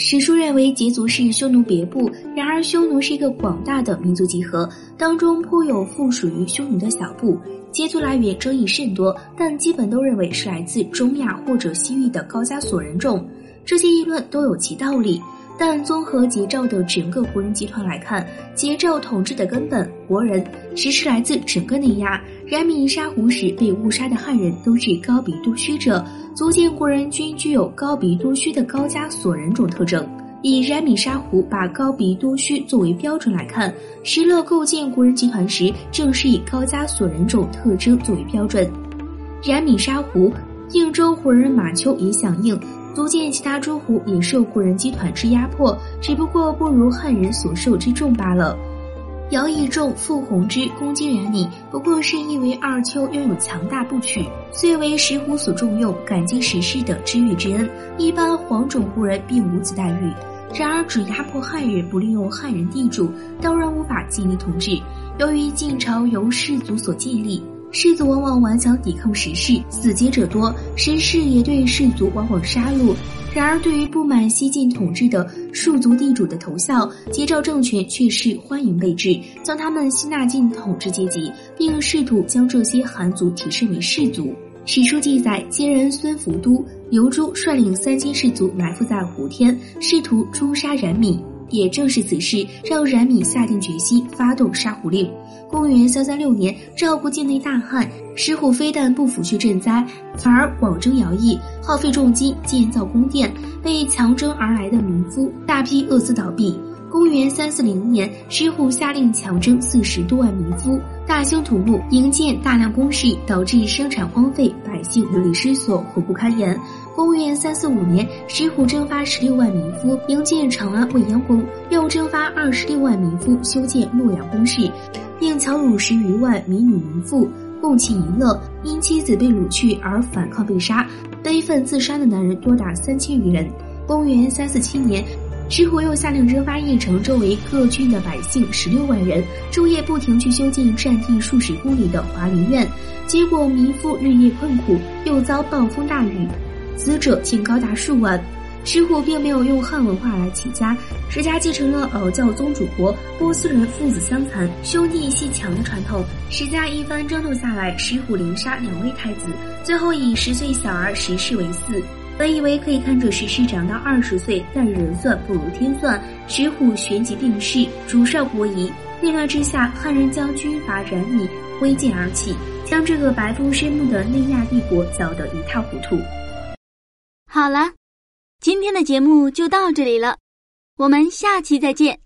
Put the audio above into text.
史书认为羯族是匈奴别部，然而匈奴是一个广大的民族集合，当中颇有附属于匈奴的小部。羯族来源争议甚多，但基本都认为是来自中亚或者西域的高加索人种。这些议论都有其道理，但综合桀纣的整个国人集团来看，桀纣统治的根本国人其实来自整个内亚。冉闵杀胡时被误杀的汉人都是高鼻多须者。足见国人均具有高鼻多须的高加索人种特征。以冉闵沙胡把高鼻多须作为标准来看，石勒构建国人集团时，正是以高加索人种特征作为标准。冉闵沙胡，应州胡人马丘也响应，足见其他诸胡也受国人集团之压迫，只不过不如汉人所受之重罢了。姚义仲、傅弘之攻击冉闵，不过是因为二丘拥有强大部曲，虽为石虎所重用，感激石氏的知遇之恩。一般黄种胡人并无此待遇。然而，只压迫汉人，不利用汉人地主，当然无法建立统治。由于晋朝由士族所建立，士族往往顽强抵抗石氏，死节者多，石氏也对士族往往杀戮。然而，对于不满西晋统治的庶族地主的投效，桀纣政权却是欢迎备至，将他们吸纳进统治阶级，并试图将这些寒族提升为士族。史书记载，羯人孙福都、刘珠率领三千士卒埋伏在胡天，试图诛杀冉闵。也正是此事，让冉闵下定决心发动杀虎令。公元三三六年，赵国境内大旱，石虎非但不抚恤赈灾，反而广征徭役，耗费重金建造宫殿，被强征而来的民夫大批饿死倒闭。公元三四零年，石虎下令强征四十多万民夫，大兴土木，营建大量工事，导致生产荒废，百姓流离失所，苦不堪言。公元三四五年，石虎征发十六万民夫，营建长安未央宫，又征发二十六万民夫，修建洛阳宫室，并强掳十余万民女民妇，共其淫乐。因妻子被掳去而反抗被杀，悲愤自杀的男人多达三千余人。公元三四七年。石虎又下令征发邺城周围各郡的百姓十六万人，昼夜不停去修建占地数十公里的华林苑，结果民夫日夜困苦，又遭暴风大雨，死者竟高达数万。石虎并没有用汉文化来起家，石家继承了老教宗主国波斯人父子相残、兄弟戏强的传统。石家一番争斗下来，石虎连杀两位太子，最后以十岁小儿石氏为嗣。本以为可以看着石狮长到二十岁，但人算不如天算，石虎旋即病逝，主少国疑。内乱之下，汉人将军阀冉闵挥剑而起，将这个白布深木的内亚帝国搅得一塌糊涂。好了，今天的节目就到这里了，我们下期再见。